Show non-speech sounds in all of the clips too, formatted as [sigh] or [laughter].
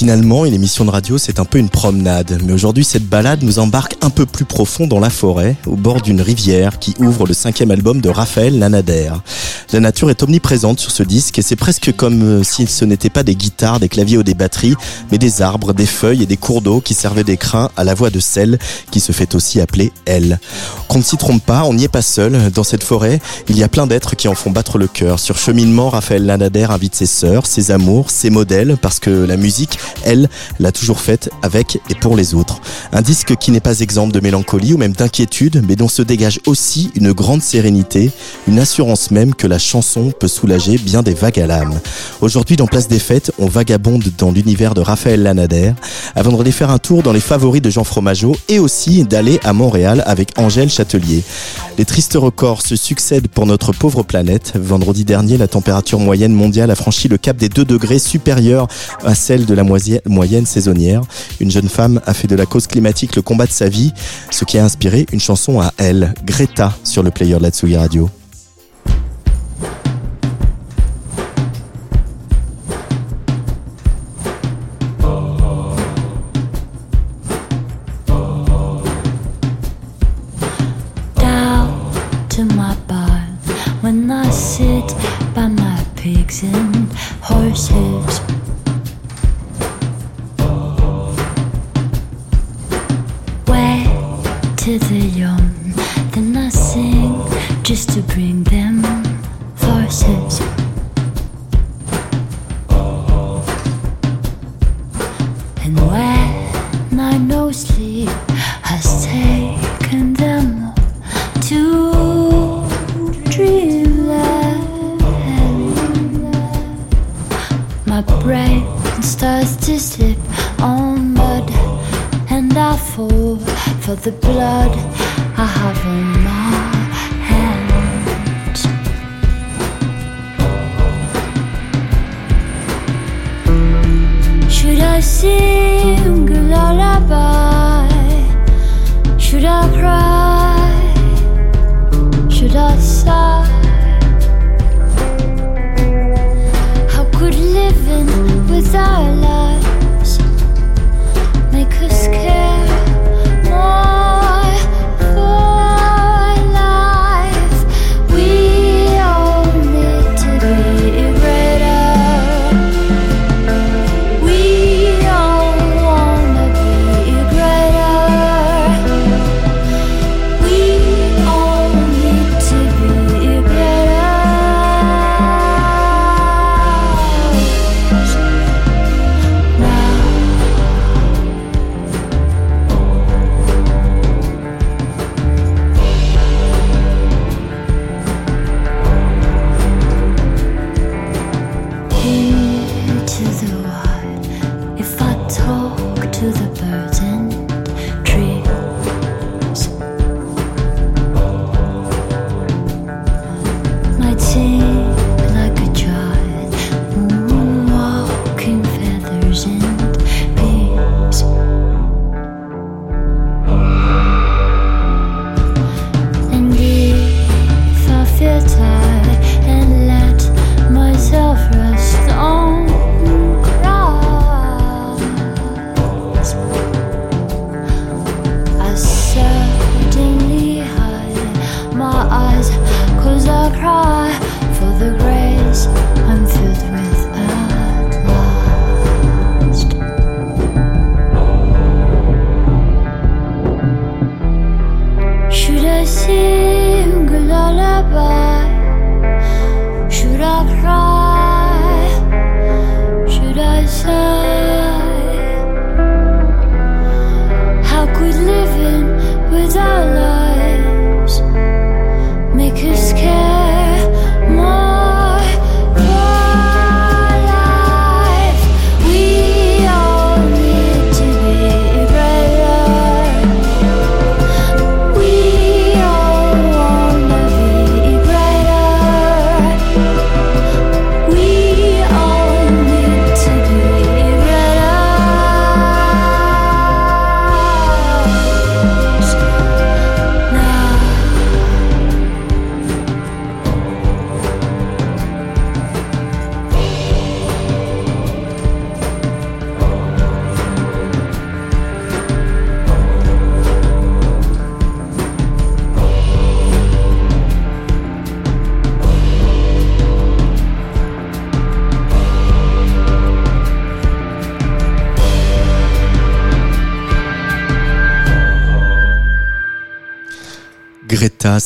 Finalement, une émission de radio, c'est un peu une promenade. Mais aujourd'hui, cette balade nous embarque un peu plus profond dans la forêt, au bord d'une rivière qui ouvre le cinquième album de Raphaël Lanader. La nature est omniprésente sur ce disque et c'est presque comme euh, si ce n'était pas des guitares, des claviers ou des batteries, mais des arbres, des feuilles et des cours d'eau qui servaient d'écrin à la voix de celle qui se fait aussi appeler elle. Qu'on ne s'y trompe pas, on n'y est pas seul. Dans cette forêt, il y a plein d'êtres qui en font battre le cœur. Sur cheminement, Raphaël Lanader invite ses sœurs, ses amours, ses modèles, parce que la musique, elle, l'a toujours faite avec et pour les autres. Un disque qui n'est pas exemple de mélancolie ou même d'inquiétude, mais dont se dégage aussi une grande sérénité, une assurance même que la chanson peut soulager bien des vagues à l'âme. Aujourd'hui, dans Place des Fêtes, on vagabonde dans l'univers de Raphaël Lanader, avant d'aller faire un tour dans les favoris de Jean Fromageau et aussi d'aller à Montréal avec Angèle Châtelier. Les tristes records se succèdent pour notre pauvre planète. Vendredi dernier, la température moyenne mondiale a franchi le cap des 2 degrés supérieur à celle de la moyenne saisonnière. Une jeune femme a fait de la cause climatique le combat de sa vie, ce qui a inspiré une chanson à elle, Greta, sur le player de la Tsugi Radio.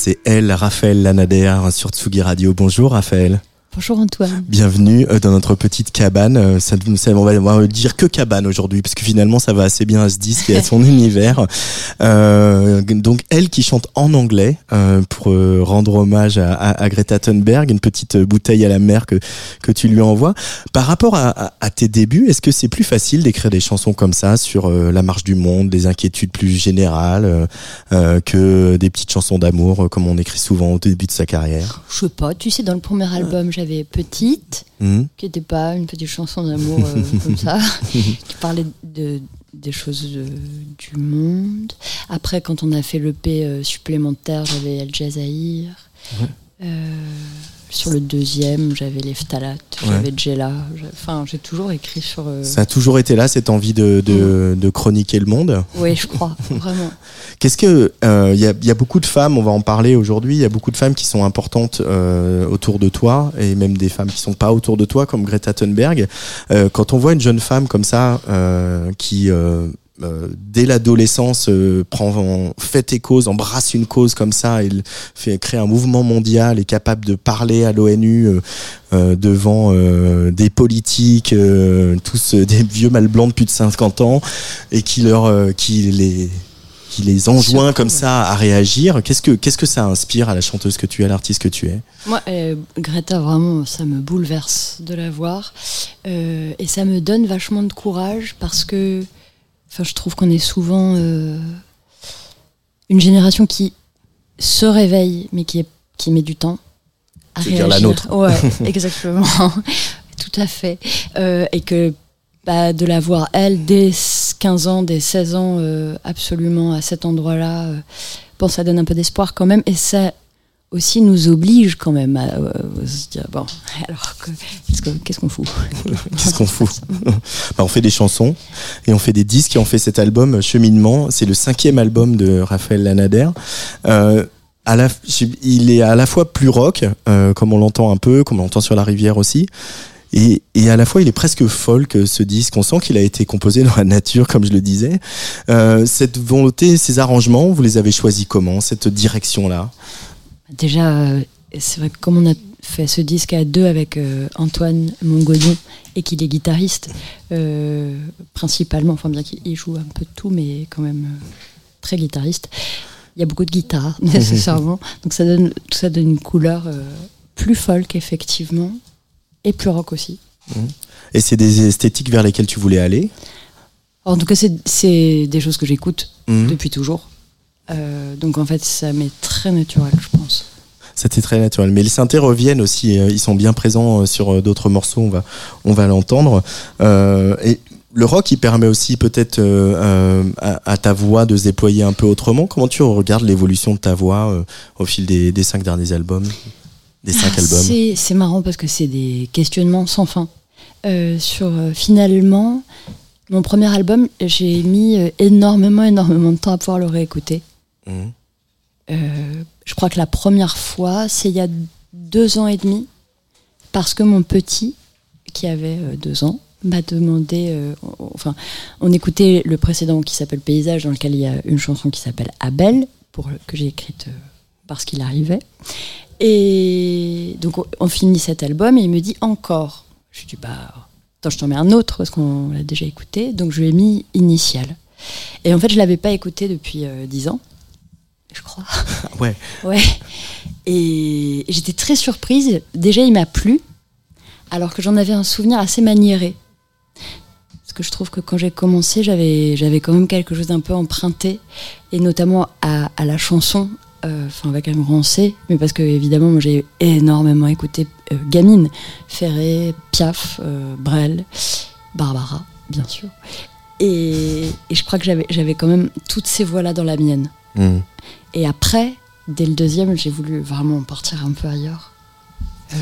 C'est elle, Raphaël Lanader sur Tsugi Radio. Bonjour Raphaël. Bonjour Antoine. Bienvenue euh, dans notre petite cabane. Euh, Ça, ça- on, va, on va dire que cabane aujourd'hui, parce que finalement ça va assez bien à ce disque et à son [laughs] univers. Euh, donc elle qui chante en anglais euh, pour rendre hommage à, à- à Greta Thunberg, une petite bouteille à la mer que, que tu lui envoies. Par rapport à, à- à tes débuts, est-ce que c'est plus facile d'écrire des chansons comme ça sur euh, la marche du monde, des inquiétudes plus générales, que des petites chansons d'amour comme on écrit souvent au début de sa carrière? Je sais pas, tu sais, dans le premier album, j'avais Petite, Mhm. qui n'était pas une petite chanson d'amour euh, [laughs] comme ça, [laughs] qui parlait de, des choses de- du monde. Après, quand on a fait l'EP euh, supplémentaire, j'avais El Jazair. Euh, sur le deuxième, j'avais les phtalates, Ouais. j'avais Jella. Enfin, j'ai toujours écrit sur. euh, Ça a toujours été là, cette envie de, de, de chroniquer le monde? Oui, je crois, [laughs] vraiment. Qu'est-ce que euh, il y, a, il y a beaucoup de femmes, on va en parler aujourd'hui. Il y a beaucoup de femmes qui sont importantes euh, autour de toi et même des femmes qui sont pas autour de toi, comme Greta Thunberg. Euh, quand on voit une jeune femme comme ça euh, qui euh, dès l'adolescence euh, prend en, fait et cause, embrasse une cause comme ça, et fait créer un mouvement mondial, est capable de parler à l'ONU euh, euh, devant des politiques, tous des vieux mal blancs de plus de 50 ans, et qui leur, qui les qui les enjoint comme ça à réagir. Qu'est-ce que qu'est-ce que ça inspire à la chanteuse que tu es, à l'artiste que tu es? Moi, euh, Greta, vraiment, ça me bouleverse de la voir. Euh, et ça me donne vachement de courage parce que enfin, je trouve qu'on est souvent euh, une génération qui se réveille, mais qui, est, qui met du temps à veux dire la réagir. nôtre. Ouais, [laughs] exactement. [laughs] Tout à fait. Euh, et que bah, de la voir, elle, dès 15 ans, dès 16 ans, euh, absolument à cet endroit-là, bon, ça donne un peu d'espoir quand même. Et ça aussi nous oblige quand même à euh, se dire bon [laughs] alors que- qu'est-ce que- qu'est-ce qu'on fout [laughs] Qu'est-ce qu'on fout [laughs] Bah, On fait des chansons et on fait des disques et on fait cet album Cheminement. C'est le cinquième album de Raphaël Lanader. Euh, il est à la fois plus rock, euh, comme on l'entend un peu, comme on l'entend sur la rivière aussi. Et, à la fois, il est presque folk ce disque. On sent qu'il a été composé dans la nature, comme je le disais. Euh, cette volonté, ces arrangements, vous les avez choisis comment Cette direction-là? Déjà euh, c'est vrai que comme on a fait ce disque à deux avec euh, Antoine Mongodon et qu'il est guitariste euh, principalement enfin bien qu'il il joue un peu de tout mais quand même très guitariste il y a beaucoup de guitare [laughs] nécessairement. Donc ça donne tout ça donne une couleur plus folk effectivement et plus rock aussi. Et c'est des esthétiques vers lesquelles tu voulais aller? En tout cas c'est- des choses que j'écoute Mhm. depuis toujours Euh, donc en fait ça m'est très naturel je pense C'était très naturel. Mais les synthés reviennent aussi. euh, Ils sont bien présents euh, sur d'autres morceaux. On va, on va l'entendre. Euh, et le rock, il permet aussi peut-être euh, à, à ta voix de se déployer un peu autrement. Comment tu regardes l'évolution de ta voix au fil des, des cinq derniers albums? Des cinq Ah, albums c'est- marrant parce que c'est des questionnements sans fin. Sur finalement, mon premier album, j'ai mis énormément, énormément de temps à pouvoir le réécouter. Euh, je crois que la première fois, c'est il y a deux ans et demi, parce que mon petit, qui avait euh, deux ans, m'a demandé. euh, enfin, on écoutait le précédent qui s'appelle Paysage, dans lequel il y a une chanson qui s'appelle Abel, pour, que j'ai écrite parce qu'il arrivait. Et donc, on, finit cet album et il me dit encore. Je dis, bah, attends, je t'en mets un autre parce qu'on l'a déjà écouté. Donc, je lui ai mis Initial. Et en fait, je l'avais pas écouté depuis dix ans, je crois. [laughs] Ouais. Ouais. Et j'étais très surprise. Déjà, il m'a plu, alors que j'en avais un souvenir assez maniéré. Parce que je trouve que quand j'ai commencé, j'avais, j'avais quand même quelque chose d'un peu emprunté, et notamment à, à la chanson, euh, enfin avec un grand C, mais parce que évidemment, moi j'ai énormément écouté euh, Gamine, Ferré, Piaf, euh, Brel, Barbara, bien sûr. Et, et je crois que j'avais, j'avais quand même toutes ces voix-là dans la mienne. Et après, dès le deuxième, j'ai voulu vraiment partir un peu ailleurs. Euh,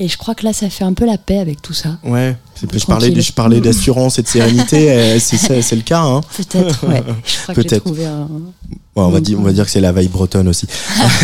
Et je crois que là, ça fait un peu la paix avec tout ça. Ouais, je parlais, tranquille. je parlais [laughs] d'assurance et de sérénité, euh, c'est le cas. Hein. Peut-être, ouais. [laughs] Je crois que j'ai Peut-être. trouvé un, on, va dire, on va dire que c'est la veille bretonne aussi.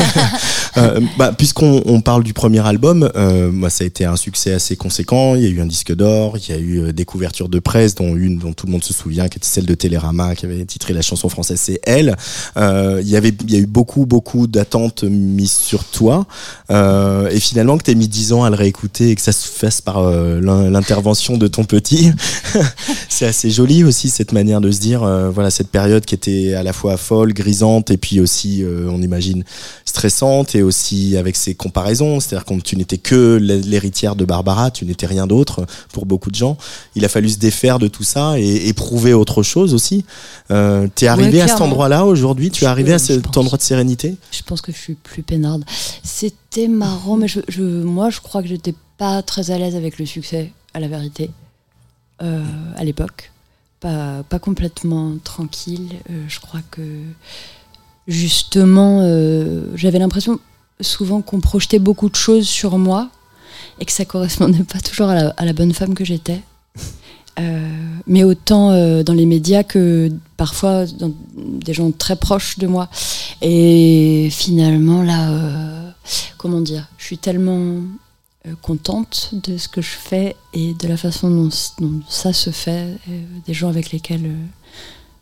[laughs] euh, bah, Puisqu'on on parle du premier album, euh, moi, ça a été un succès assez conséquent. Il y a eu un disque d'or, il y a eu euh, des couvertures de presse, dont une dont tout le monde se souvient, qui était celle de Télérama, qui avait titré la chanson française, c'est Elle. Euh, il y avait, il y a eu beaucoup, beaucoup d'attentes mises sur toi. Et finalement, que tu mis dix ans à le réécouter et que ça se fasse par l'intervention de ton petit, [laughs] c'est assez joli aussi, cette manière de se dire, voilà, cette période qui était à la fois folle, grise et puis aussi, euh, on imagine, stressante et aussi avec ses comparaisons. C'est-à-dire que tu n'étais que l'héritière de Barbara, tu n'étais rien d'autre pour beaucoup de gens. Il a fallu se défaire de tout ça et éprouver autre chose aussi. Euh, tu es arrivé à cet endroit-là aujourd'hui? Tu es arrivé à cet endroit de sérénité? Je pense que je suis plus peinarde. C'était marrant, mais je, moi, je crois que j'étais pas très à l'aise avec le succès, à la vérité, euh, à l'époque pas, pas complètement tranquille. Euh, je crois que justement, euh, j'avais l'impression souvent qu'on projetait beaucoup de choses sur moi et que ça correspondait pas toujours à la, bonne femme que j'étais. Euh, mais autant dans les médias que parfois dans des gens très proches de moi. Et finalement, là, comment dire, je suis tellement contente de ce que je fais et de la façon dont, ça se fait, euh, des gens avec lesquels euh,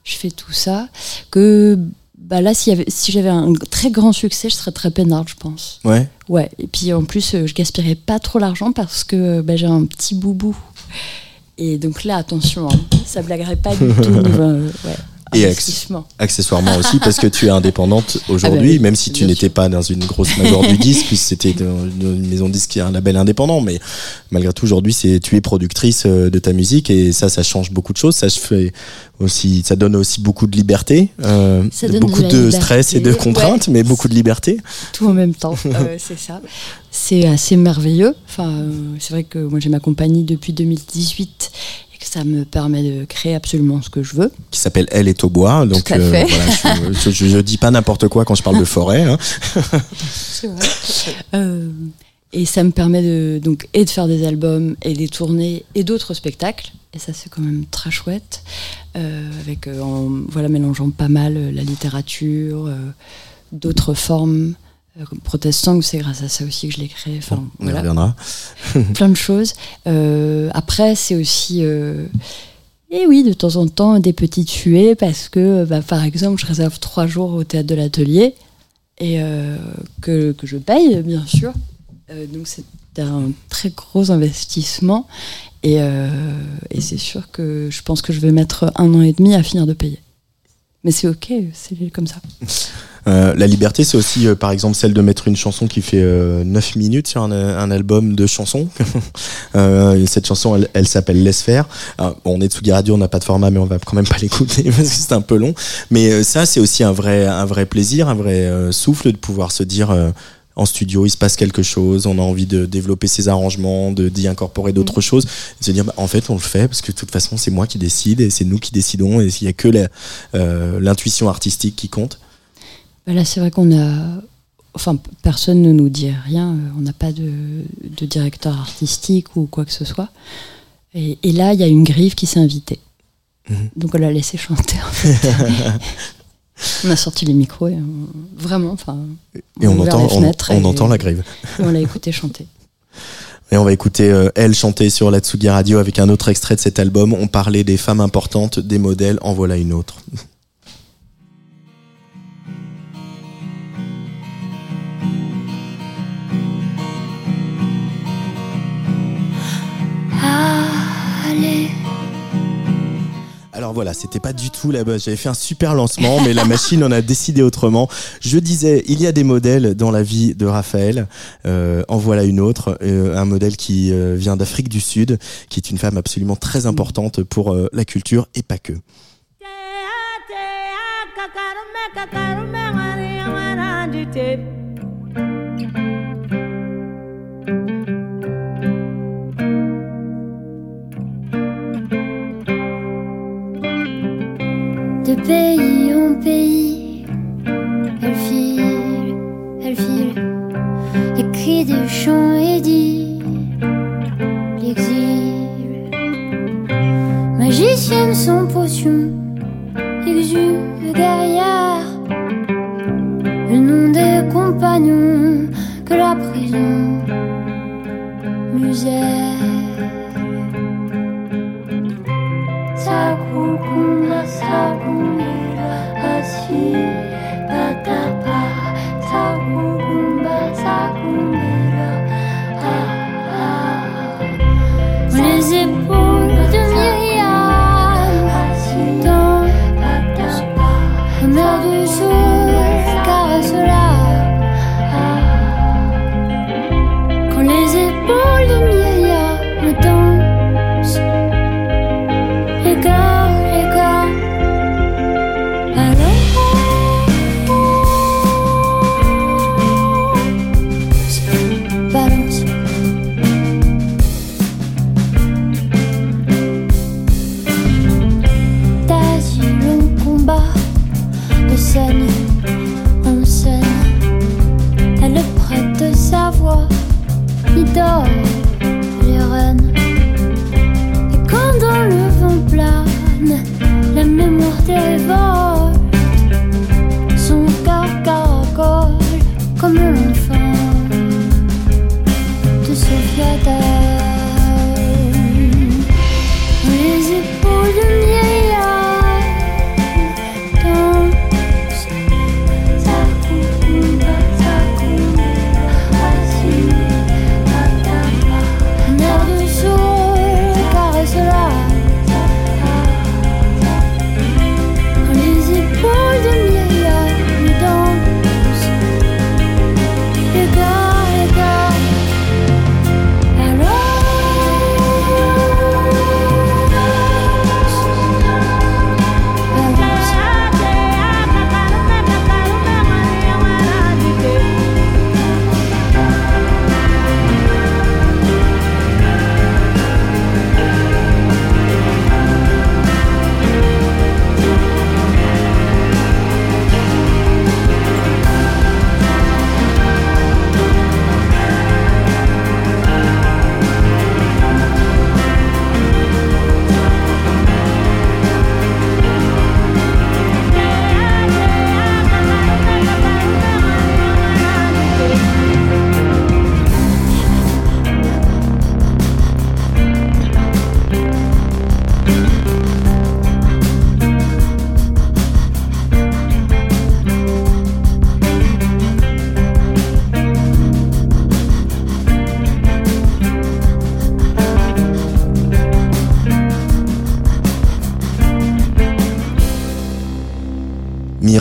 je fais tout ça, que bah là, si, si j'avais un très grand succès, je serais très peinarde, je pense. Ouais. Ouais. Et puis en plus, je gaspillerais pas trop l'argent parce que bah, j'ai un petit boubou. Et donc là, attention, hein, ça blaguerait pas du [laughs] tout. ouais et accessoirement aussi [laughs] parce que tu es indépendante aujourd'hui, ah bah même si tu n'étais pas dans une grosse major du disque, puisque c'était une maison de disque qui est un label indépendant, mais malgré tout aujourd'hui, c'est tu es productrice euh, de ta musique et ça, ça change beaucoup de choses. Ça fait aussi, ça donne aussi beaucoup de liberté, euh, beaucoup de, stress et de contraintes, mais beaucoup de liberté. Tout en même temps, [laughs] c'est ça. C'est assez merveilleux. Enfin, euh, c'est vrai que moi j'ai ma compagnie depuis 2018 ça me permet de créer absolument ce que je veux. Qui s'appelle Elle est au bois. Donc euh, voilà, je, ne dis pas n'importe quoi quand je parle de forêt. Hein. C'est vrai. [laughs] Euh, et ça me permet de, donc, et de faire des albums et des tournées et d'autres spectacles. Et ça, c'est quand même très chouette. Euh, avec, en, voilà, mélangeant pas mal la littérature, d'autres formes. Euh, protestant, c'est grâce à ça aussi que je l'ai créé. Enfin, on voilà. reviendra. [laughs] [laughs] Plein de choses. Euh, après, c'est aussi. Euh, et oui, de temps en temps, des petites tuées parce que, bah, par exemple, je réserve trois jours au théâtre de l'atelier et que, que, je paye, bien sûr. donc, c'est un très gros investissement. Et, et c'est sûr que je pense que je vais mettre un an et demi à finir de payer. Mais c'est ok, c'est comme ça. [laughs] Euh, la liberté, c'est aussi, euh, par exemple, celle de mettre une chanson qui fait 9 euh, minutes sur un, album de chansons. [laughs] cette chanson, elle, s'appelle Laisse faire. on est Tsugi Radio, on n'a pas de format, mais on va quand même pas [laughs] l'écouter parce que c'est un peu long. Mais ça, c'est aussi un vrai, un vrai plaisir, un vrai souffle de pouvoir se dire en studio, il se passe quelque chose, on a envie de développer ses arrangements, de d'y incorporer d'autres mm. choses, se dire bah, en fait on le fait parce que de toute façon c'est moi qui décide et c'est nous qui décidons et il n'y a que l'intuition artistique qui compte. Bah là, c'est vrai qu'on a. Enfin, personne ne nous dit rien. Euh, on n'a pas de, directeur artistique ou quoi que ce soit. Et, là, il y a une griffe qui s'est invitée. Mhm. Donc, on l'a laissé chanter. [laughs] on a sorti les micros et vraiment, enfin. Et on, entend, on, entend la griffe. [laughs] on l'a écouté chanter. Et on va écouter euh, elle chanter sur la Tsugi Radio avec un autre extrait de cet album. On parlait des femmes importantes, des modèles. En voilà une autre. Voilà, c'était pas du tout la base. J'avais fait un super lancement, mais la [laughs] machine en a décidé autrement. Je disais, il y a des modèles dans la vie de Raphaël. Euh, en voilà une autre, euh, un modèle qui euh, vient d'Afrique du Sud, qui est une femme absolument très importante pour euh, la culture et pas que. Pays en pays. Elle file, elle file, les cris des champs et dit l'exil. Magicienne sans potion, exume guerrière, compagnon que la prison. Thank you.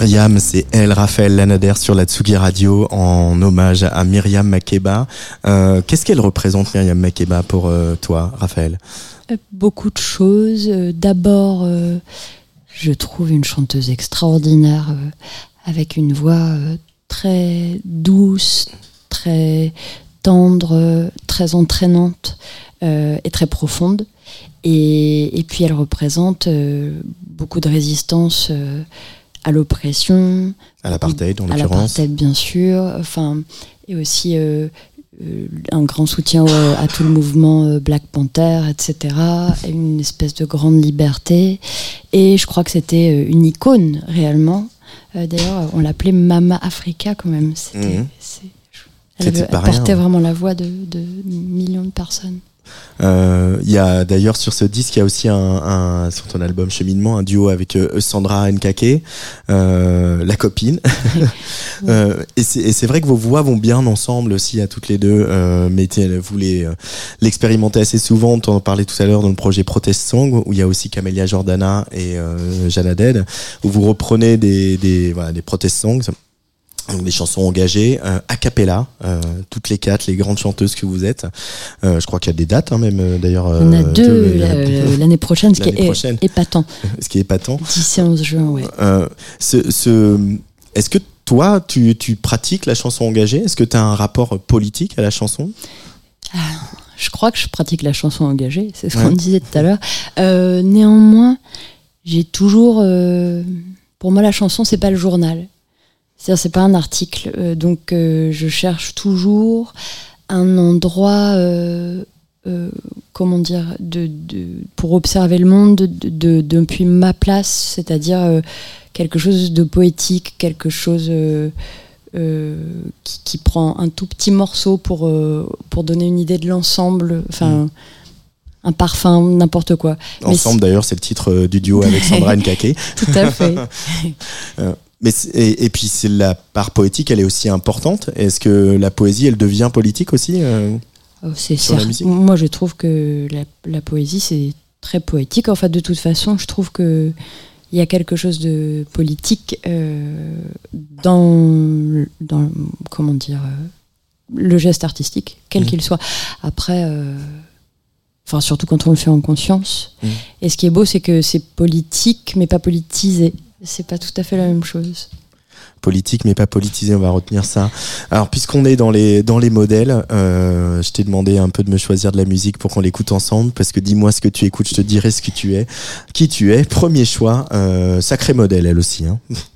Myriam, c'est elle, Raphaël Lanader sur la Tsugi Radio en hommage à Myriam Makeba. Euh, Qu'est-ce qu'elle représente Myriam Makeba pour euh, toi, Raphaël? Euh, Beaucoup de choses. D'abord, je trouve une chanteuse extraordinaire avec une voix très douce, très tendre, très entraînante et très profonde. Et, et puis elle représente beaucoup de résistance à l'oppression, À l'apartheid, en à l'occurrence. l'apartheid bien sûr, enfin et aussi euh, euh, un grand soutien à tout le mouvement euh, Black Panther, etc. et Une espèce de grande liberté. Et je crois que c'était une icône réellement. D'ailleurs, on l'appelait Mama Africa quand même. C'était, c'est- elle, elle portait rien. vraiment la voix de, de millions de personnes. Euh, Il y a d'ailleurs sur ce disque, il y a aussi un, un- sur ton album Cheminement, un duo avec euh, Sandra Nkake, euh, la copine. [laughs] Euh, et c'est vrai que vos voix vont bien ensemble aussi à toutes les deux. Euh, mais vous les euh, l'expérimentez assez souvent. On en parlait tout à l'heure dans le projet Protest Song où il y a aussi Camélia Jordana et euh, Jana Dead, où vous reprenez des des voilà des protest songs. Donc des chansons engagées, euh, a cappella, euh, toutes les quatre, les grandes chanteuses que vous êtes. Euh, je crois qu'il y a des dates hein, même d'ailleurs. On a deux de- la- l'année prochaine, ce qui est prochaine. épatant. [laughs] ce qui est épatant. 10 et 11 juin, ouais. Ce, ce, Est-ce que toi, tu, tu pratiques la chanson engagée? Est-ce que tu as un rapport politique à la chanson? Je crois que je pratique la chanson engagée, c'est ce Ouais. qu'on disait tout à l'heure. Néanmoins, j'ai toujours. pour moi, la chanson, c'est pas le journal. C'est-à-dire, c'est pas un article. Euh, donc, euh, je cherche toujours un endroit. euh, comment dire de, de- pour observer le monde de, de- depuis ma place c'est-à-dire quelque chose de poétique quelque chose qui, qui prend un tout petit morceau pour, pour donner une idée de l'ensemble, enfin, un parfum, n'importe quoi. Ensemble, d'ailleurs, c'est le titre euh, du duo avec Sandra [laughs] Nkake. Tout à fait. [laughs] Mais et, et puis, c'est la part poétique, elle est aussi importante. Est-ce que la poésie, elle devient politique aussi euh Oh, c'est musique? Moi, je trouve que la, la poésie, c'est très poétique. En fait, de toute façon, je trouve que il y a quelque chose de politique euh, dans, dans, comment dire, euh, le geste artistique, quel Mhm. qu'il soit. Après, euh, enfin, surtout quand on le fait en conscience. Mhm. Et ce qui est beau, c'est que c'est politique, mais pas politisé. C'est pas tout à fait la même chose. politique mais pas politisé, on va retenir ça. Alors puisqu'on est dans les dans les modèles, euh, je t'ai demandé un peu de me choisir de la musique pour qu'on l'écoute ensemble parce que dis-moi ce que tu écoutes, je te dirai ce que tu es, qui tu es? Premier choix, euh, sacré modèle elle aussi. Hein. [laughs]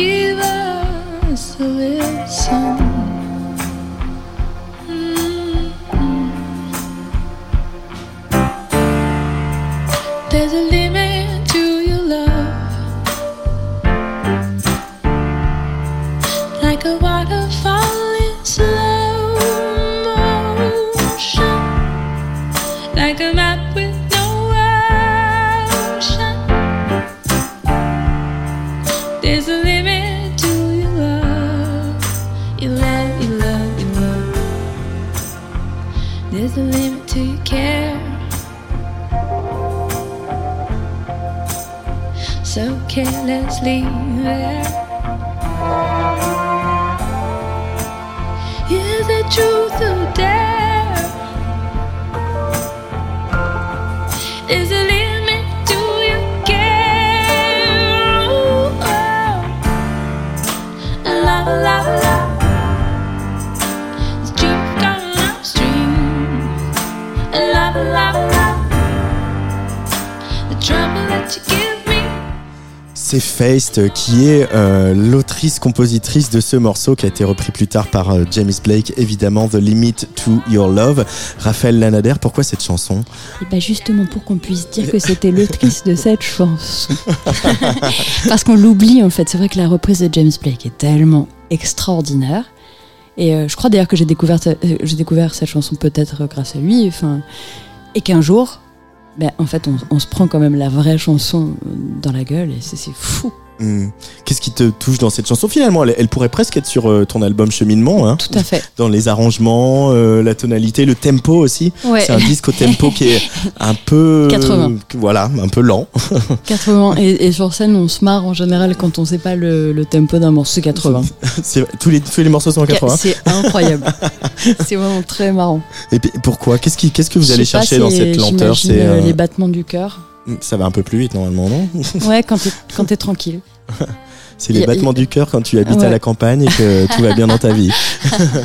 give us a listen. There's Feist qui est euh, l'autrice-compositrice de ce morceau qui a été repris plus tard par euh, James Blake, évidemment The Limit to Your Love. Raphaël Lanader, pourquoi cette chanson? Et bah justement pour qu'on puisse dire que c'était l'autrice de cette chanson. [laughs] Parce qu'on l'oublie en fait. C'est vrai que la reprise de James Blake est tellement extraordinaire. Et euh, je crois d'ailleurs que j'ai découvert, euh, j'ai découvert cette chanson peut-être grâce à lui. Enfin, et qu'un jour, ben, en fait, on, on se prend quand même la vraie chanson dans la gueule et c'est fou. Hmm. Qu'est-ce qui te touche dans cette chanson? Finalement, elle, elle pourrait presque être sur euh, ton album Cheminement, hein, Tout à fait. dans les arrangements, euh, la tonalité, le tempo aussi. Ouais. C'est un disque au tempo qui est [laughs] un peu... 80. voilà, un peu lent. [laughs] 80. Et, et sur scène, on se marre en général quand on sait pas le, le tempo d'un morceau. C'est 80. [laughs] C'est- tous, les, tous les morceaux sont en 80. C'est incroyable. c'est vraiment très marrant. Et pourquoi? Qu'est-ce que vous allez chercher dans cette lenteur? C'est euh, les battements du cœur. Ça va un peu plus vite normalement, non [laughs] Ouais, quand t'es quand t'es tranquille. [laughs] C'est les Y battements du cœur quand tu habites à la campagne et que tout va bien dans ta vie.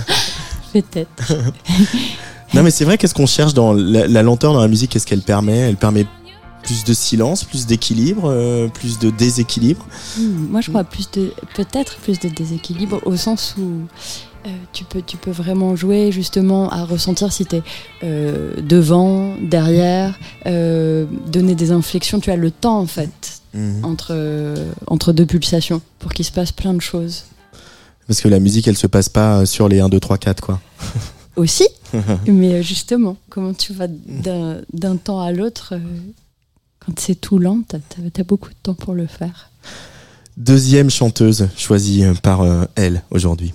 [laughs] Peut-être. Non mais c'est vrai, qu'est-ce qu'on cherche dans la, la lenteur dans la musique Qu'est-ce qu'elle permet? Elle permet plus de silence, plus d'équilibre, euh, plus de déséquilibre? Hmm, moi, je crois plus de peut-être plus de déséquilibre au sens où euh, tu peux tu peux vraiment jouer justement à ressentir si t'es euh, devant, derrière, euh, donner des inflexions. Tu as le temps en fait Mhm. entre entre deux pulsations pour qu'il se passe plein de choses. Parce que la musique, elle se passe pas sur les 1, 2, 3, 4 quoi. [laughs] Aussi, [laughs] mais justement, comment tu vas d'un temps à l'autre quand c'est tout lent, t'as as, beaucoup de temps pour le faire. Deuxième chanteuse choisie par elle aujourd'hui.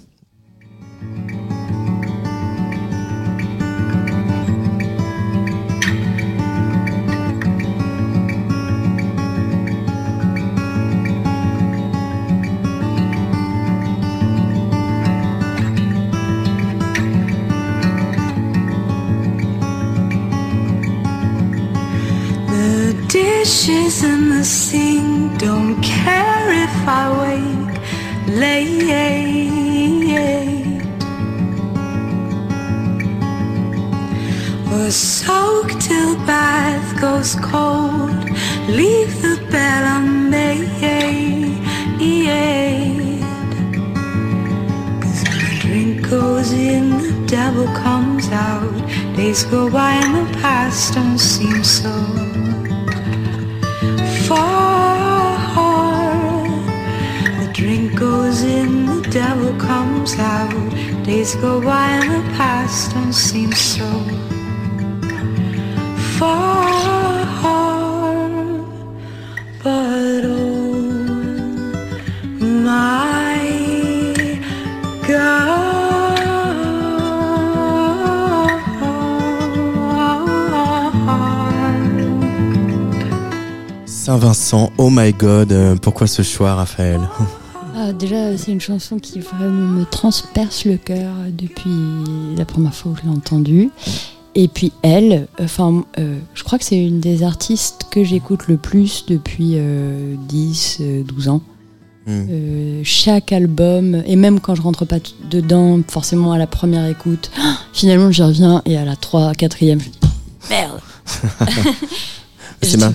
In the sea don't care if I wake late. Or soak till bath goes cold. Leave the bell unmade. Cause the drink goes in, the devil comes out. Days go by and the past don't seem so far. The drink goes in, the devil comes out. Days go by and the past don't seem so far. Saint-Vincent, oh my god, euh, pourquoi ce choix, Raphaël Ah, déjà, c'est une chanson qui vraiment me transperce le cœur depuis la première fois où je l'ai entendue. Et puis elle, enfin, euh, je crois que c'est une des artistes que j'écoute le plus depuis euh, 10, euh, 12 ans. Hmm. Euh, chaque album, et même quand je rentre pas dedans, forcément à la première écoute, finalement j'y reviens et à la 3, 4ème, [laughs] [laughs] je dis merde C'est ma-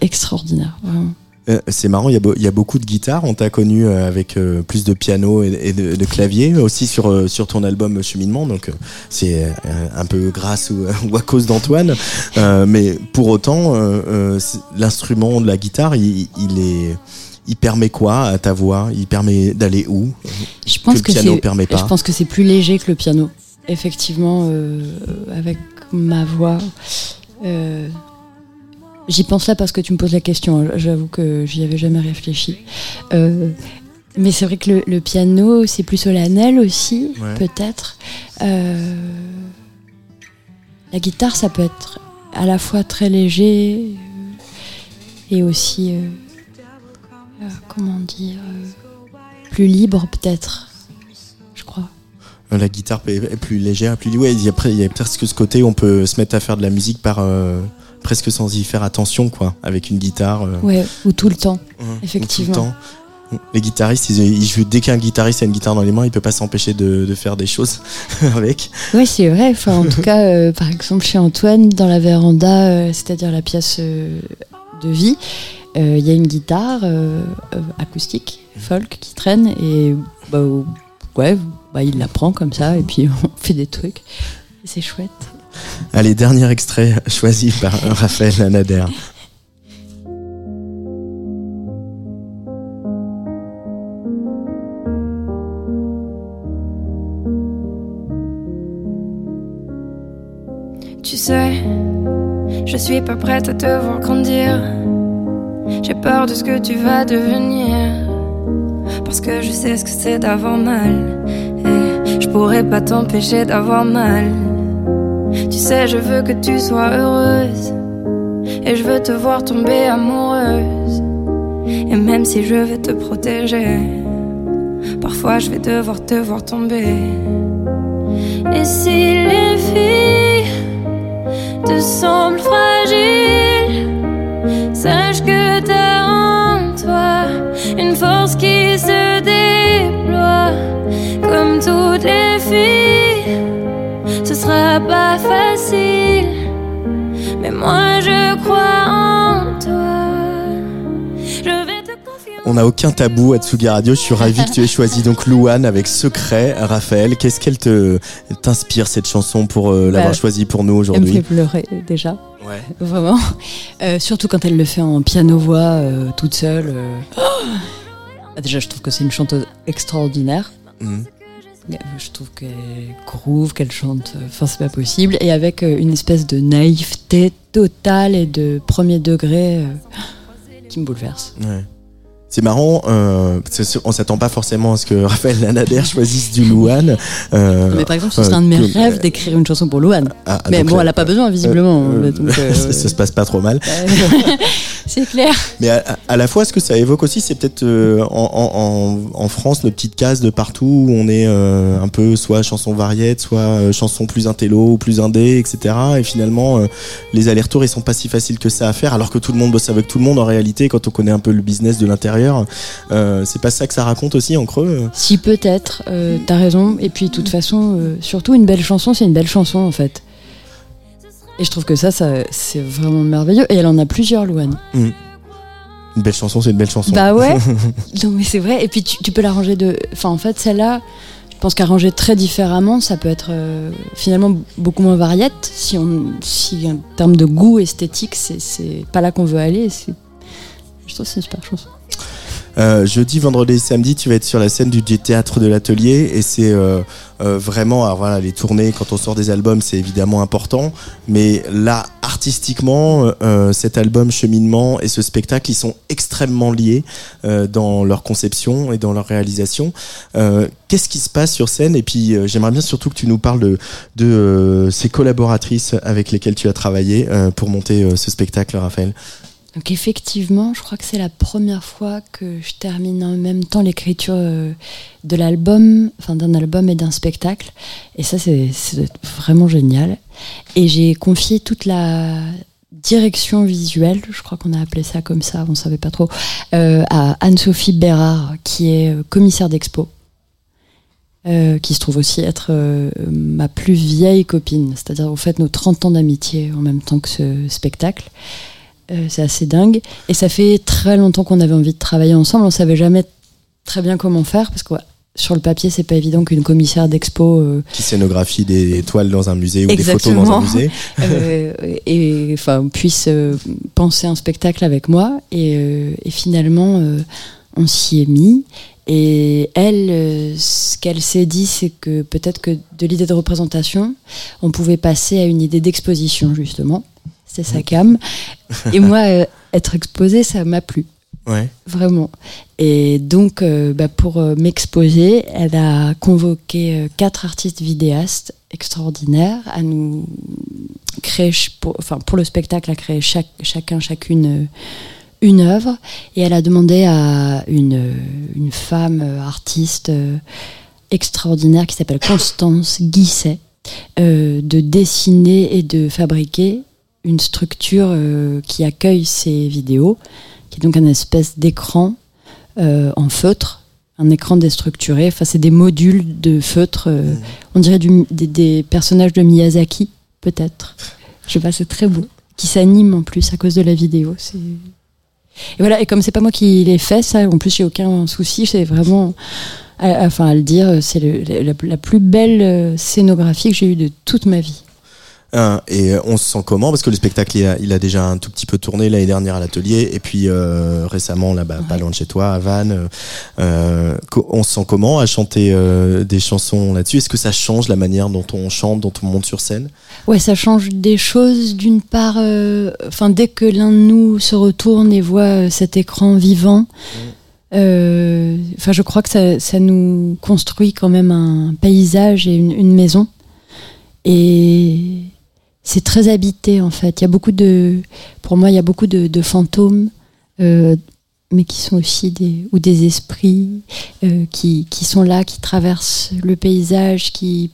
Extraordinaire, vraiment. Euh, C'est marrant, il y, a y beaucoup de guitares. On t'a connu euh, avec euh, plus de piano et, et de, de clavier, aussi sur, euh, sur ton album Cheminement. Donc euh, c'est un peu grâce ou, [laughs] ou à cause d'Antoine. Mais pour autant, l'instrument de la guitare, il, il est, il permet quoi à ta voix? Il permet d'aller où? Je pense le que, piano c'est, permet pas. je pense que c'est plus léger que le piano. Effectivement, avec ma voix, j'y pense là parce que tu me poses la question. J'avoue que j'y avais jamais réfléchi. Euh, mais c'est vrai que le, le piano, c'est plus solennel aussi, Ouais. peut-être. Euh, la guitare, ça peut être à la fois très léger euh, et aussi, euh, comment dire, plus libre peut-être, je crois. La guitare est plus légère, plus ouais, après, il y a presque ce côté où on peut se mettre à faire de la musique par euh, presque sans y faire attention, quoi, avec une guitare. euh, Ouais, ou tout le temps. Mmh, Effectivement. tout le temps. Les guitaristes, ils, ils jouent dès qu'un guitariste a une guitare dans les mains, il peut pas s'empêcher de, de faire des choses [laughs] avec. Ouais, c'est vrai. Enfin, en tout [laughs] cas, euh, par exemple, chez Antoine, dans la véranda, euh, c'est-à-dire la pièce euh, de vie, il y a une guitare acoustique, folk, qui traîne et bah, ouais, bah, il la prend comme ça et puis [laughs] on fait des trucs. C'est chouette. Allez, dernier extrait choisi par Raphaël Lanader. Tu sais, je suis pas prête à te voir grandir. J'ai peur de ce que tu vas devenir. Parce que je sais ce que c'est d'avoir mal. Et je pourrais pas t'empêcher d'avoir mal. Tu sais, je veux que tu sois heureuse. Et je veux te voir tomber amoureuse. Et même si je veux te protéger, parfois je vais devoir te voir tomber. Et si les filles te semblent fragiles, sache que t'as en toi une force qui se déploie. Comme toutes les filles, ce sera pas facile, mais moi je crois en toi. Je vais te confier. On n'a aucun tabou à Tsugi Radio. Je suis ravi que tu aies choisi donc Louane avec Secret. Raphaël, qu'est-ce qu'elle te t'inspire cette chanson pour euh, l'avoir Bah, choisie pour nous Elle me fait aujourd'hui pleurer déjà. Ouais. Vraiment. Euh, surtout quand elle le fait en piano-voix, euh, toute seule. euh. Ah, déjà, je trouve que c'est une chanteuse extraordinaire. Mhm. Je trouve qu'elle groove, qu'elle chante. euh, Enfin, c'est pas possible. Et avec euh, une espèce de naïveté totale et de premier degré euh, qui me bouleverse. Ouais. C'est marrant, euh, c'est on s'attend pas forcément à ce que [laughs] Raphaël Lanader choisisse du Louane. Euh, Mais par exemple, ce serait un de mes que- rêves d'écrire une chanson pour Louane. ah, Mais donc bon, elle a pas besoin, visiblement. donc, [laughs] ça, ça se passe pas trop mal. [laughs] C'est clair. Mais à, la fois, ce que ça évoque aussi, c'est peut-être euh, en, en- en- en France nos petites cases de partout où on est euh, un peu soit chanson variette, soit euh, chanson plus intello ou plus indé, etc. Et finalement, les allers-retours ils sont pas si faciles que ça à faire, alors que tout le monde bosse avec tout le monde. En réalité, quand on connaît un peu le business de l'intérieur, c'est pas ça que ça raconte aussi en creux. Si peut-être, t'as raison. Et puis de toute façon, surtout une belle chanson, c'est une belle chanson en fait. Et je trouve que ça, ça c'est vraiment merveilleux. Et elle en a plusieurs, Louane. Une belle chanson, c'est une belle chanson. Bah ouais. [laughs] non mais c'est vrai. Et puis tu, tu peux l'arranger de. Enfin en fait celle-là, je pense qu'arranger très différemment, ça peut être euh, finalement beaucoup moins variette. Si on, si en termes de goût esthétique, c'est c'est pas là qu'on veut aller. c'est- Je trouve que c'est une super chanson. Euh, jeudi, vendredi et samedi, tu vas être sur la scène du théâtre de l'atelier et c'est euh, euh, vraiment, alors voilà, les tournées quand on sort des albums, c'est évidemment important, mais là, artistiquement, cet album Cheminement et ce spectacle, ils sont extrêmement liés dans leur conception et dans leur réalisation. Qu'est-ce qui se passe sur scène? Et puis, j'aimerais bien surtout que tu nous parles de, ces collaboratrices avec lesquelles tu as travaillé pour monter ce spectacle, Raphaël. Donc effectivement, je crois que c'est la première fois que je termine en même temps l'écriture euh, de l'album, enfin d'un album et d'un spectacle. Et ça, c'est vraiment génial. Et j'ai confié toute la direction visuelle, je crois qu'on a appelé ça comme ça, on savait pas trop, euh, à Anne-Sophie Bérard, qui est euh, commissaire d'expo. qui se trouve aussi être ma plus vieille copine, c'est-à-dire au fait nos 30 ans d'amitié en même temps que ce spectacle. Euh, c'est assez dingue. Et ça fait très longtemps qu'on avait envie de travailler ensemble. On savait jamais très bien comment faire parce que ouais, sur le papier, c'est pas évident qu'une commissaire d'expo euh, Qui scénographie des toiles dans un musée ou des photos dans un musée. [laughs] euh, et enfin puisse penser un spectacle avec moi. Et, et finalement, on s'y est mis. Et elle, ce qu'elle s'est dit, c'est que peut-être que de l'idée de représentation, on pouvait passer à une idée d'exposition justement. C'est sa cam. [laughs] Et moi, euh, être exposée, ça m'a plu. Ouais. Vraiment. Et donc, euh, bah, pour euh, m'exposer, elle a convoqué quatre artistes vidéastes extraordinaires à nous créer, pour, enfin, pour le spectacle, à créer chaque, chacun, chacune une œuvre. Et elle a demandé à une, une femme artiste extraordinaire qui s'appelle Constance Guisset de dessiner et de fabriquer une structure euh, qui accueille ces vidéos qui est donc un espèce d'écran euh, en feutre, un écran déstructuré. Enfin, c'est des modules de feutre. euh, On dirait du- des, des personnages de Miyazaki, peut-être. Je sais pas, c'est très beau. Qui s'animent en plus à cause de la vidéo. C'est et voilà. Et comme c'est pas moi qui l'ai fait, ça, en plus j'ai aucun souci. C'est vraiment, à, enfin, à le dire, c'est le- la, la plus belle scénographie que j'ai eue de toute ma vie. Hein, et euh, on se sent comment? Parce que le spectacle, il a, il a déjà un tout petit peu tourné l'année dernière à l'atelier, et puis euh, récemment, là, bas pas loin de chez toi, à Vannes. euh, on se sent comment à chanter euh, des chansons là-dessus? Est-ce que ça change la manière dont on chante, dont on monte sur scène? Ouais, ça change des choses. D'une part, enfin, dès que l'un de nous se retourne et voit cet écran vivant, euh, enfin, je crois que ça, ça nous construit quand même un paysage et une, une maison. Et c'est très habité en fait. Il y a beaucoup de, pour moi, il y a beaucoup de, fantômes, euh, mais qui sont aussi des ou des esprits euh, qui, qui sont là, qui traversent le paysage, qui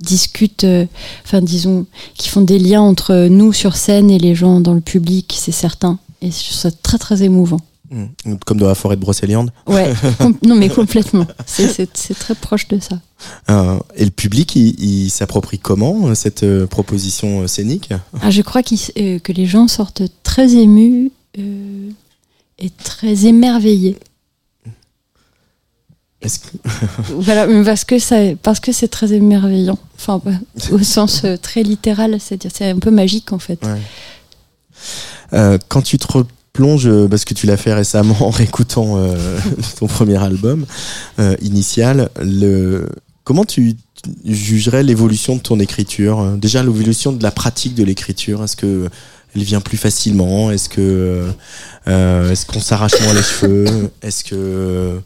discutent, euh, enfin disons, qui font des liens entre nous sur scène et les gens dans le public, c'est certain. Et je trouve ça très très émouvant. Hmm. Comme dans la forêt de Brocéliande. Ouais, [laughs] non mais complètement. C'est- très proche de ça. Euh, et le public, il, il s'approprie comment euh, cette euh, proposition euh, scénique? Ah, je crois euh, que les gens sortent très émus et très émerveillés. Est-ce que- [laughs] voilà, parce que ça, parce que c'est très émerveillant. Enfin, [laughs] au sens très littéral, c'est-à-dire c'est un peu magique en fait. Ouais. Quand tu te replonges, euh, parce que tu l'as fait récemment en [laughs] réécoutant euh, ton premier album euh, initial, le... comment tu jugerais l'évolution de ton écriture Déjà l'évolution de la pratique de l'écriture, est-ce que elle vient plus facilement? Est-ce que euh, est-ce qu'on s'arrache moins les cheveux? Est-ce que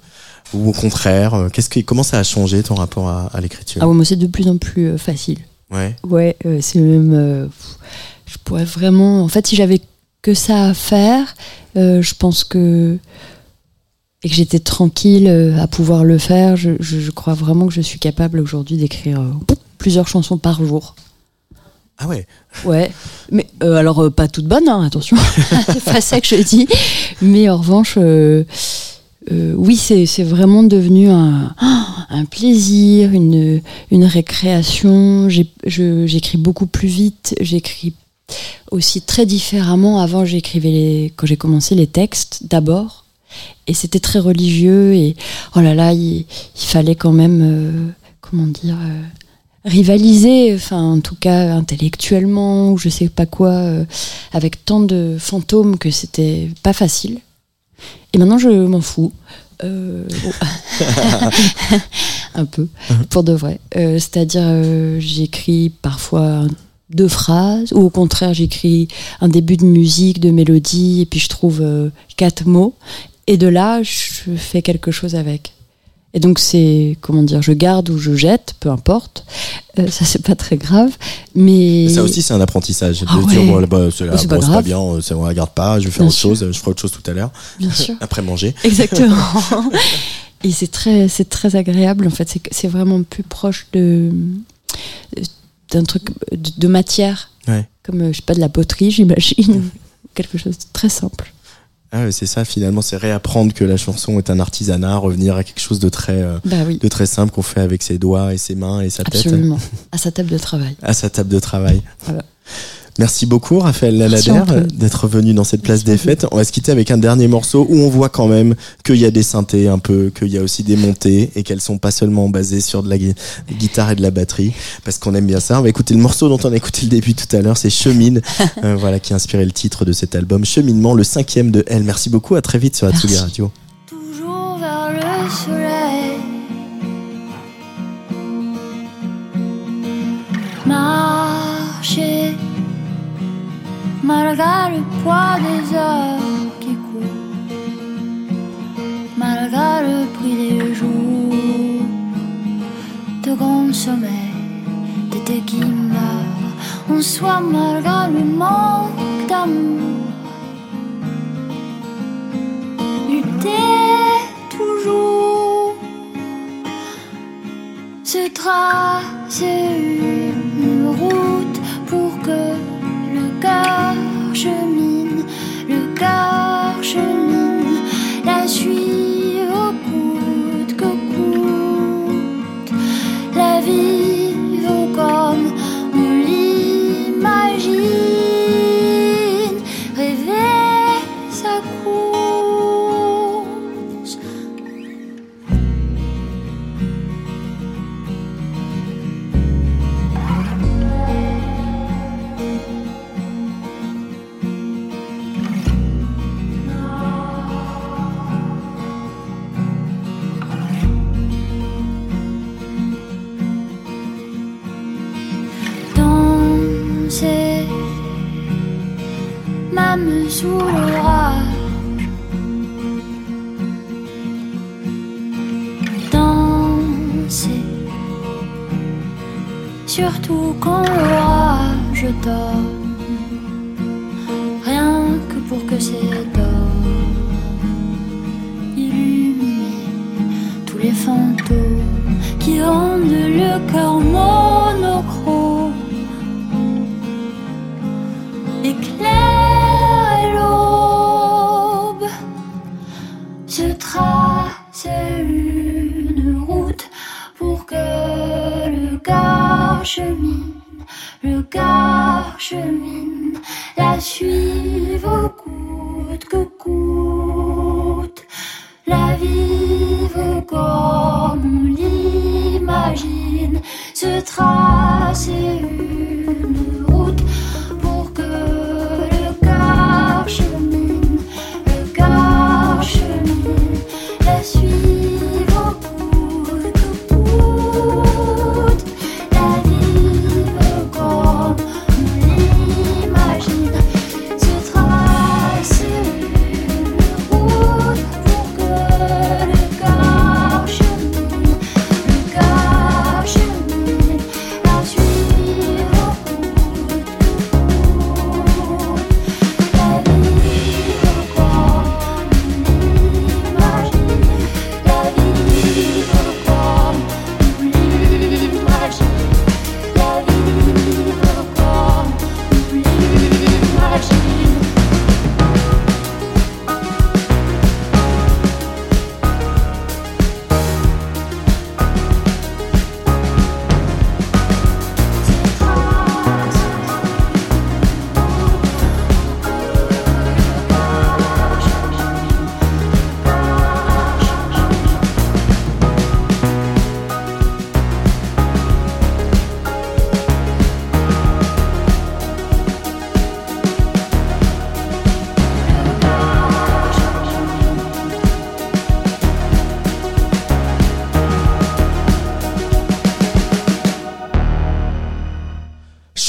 ou au contraire, qu'est-ce que comment ça a changé ton rapport à, à l'écriture? Ah ouais, moi c'est de plus en plus facile. Ouais. Ouais, euh, c'est même. euh, je pourrais vraiment. En fait, si j'avais que ça à faire. Euh, je pense que et que j'étais tranquille euh, à pouvoir le faire. Je, je- je crois vraiment que je suis capable aujourd'hui d'écrire euh, plusieurs chansons par jour. Ah ouais. Ouais, mais euh, alors euh, pas toutes bonnes, hein, attention, [laughs] c'est pas ça que je dis. Mais en revanche, oui, c'est c'est vraiment devenu un, [gasps] un plaisir, une, une récréation. J'écris beaucoup plus vite, j'écris aussi très différemment. Avant, j'écrivais les, quand j'ai commencé les textes d'abord, et c'était très religieux. Et oh là là, il, il fallait quand même, euh, comment dire. euh, rivaliser, enfin en tout cas intellectuellement ou je sais pas quoi, euh, avec tant de fantômes que c'était pas facile. Et maintenant je m'en fous. Euh, [laughs] [laughs] un peu, pour de vrai. Euh, C'est-à-dire, euh, j'écris parfois deux phrases, ou au contraire, j'écris un début de musique, de mélodie, et puis je trouve euh, quatre mots, et de là, je fais quelque chose avec. Et donc c'est comment dire, je garde ou je jette, peu importe. Euh, ça c'est pas très grave, mais Ça aussi, c'est un apprentissage. Ah de dire, ouais. bon, là, bah, c'est Bah, bon, pas bien, euh, on la garde pas, je vais faire Bien autre sûr. chose, je ferai autre chose tout à l'heure, bien [laughs] sûr. après manger. [laughs] Exactement. Et c'est très, c'est très agréable. En fait, c'est vraiment plus proche de d'un truc de, de matière, Ouais. comme euh, je sais pas de la poterie, j'imagine, quelque chose de très simple. Ah c'est ça, finalement, c'est réapprendre que la chanson est un artisanat, revenir à quelque chose de très, euh, Bah oui, de très simple qu'on fait avec ses doigts et ses mains et sa tête absolument. À sa table de travail. à sa table de travail. Voilà. Merci beaucoup, Raphaël Lalader, Antoine. d'être venu dans cette place Merci des fêtes. On va se quitter avec un dernier morceau où on voit quand même qu'il y a des synthés un peu, qu'il y a aussi des montées et qu'elles sont pas seulement basées sur de la gui- guitare et de la batterie, parce qu'on aime bien ça. On va écouter le morceau dont on a écouté le début tout à l'heure, c'est Chemine, [laughs] euh, voilà, qui a inspiré le titre de cet album, Cheminement, le cinquième de Elle. Merci beaucoup, à très vite sur Atsugi. Radio. Malgré le poids des heures qui courent, malgré le prix des jours de grand sommeil, d'été qui meurt, on soit malgré le manque d'amour lutter toujours, se tracer cœur chemine, surtout quand l'orage donne, rien que pour que c'est d'or. Illuminer tous les fantômes qui rendent le cœur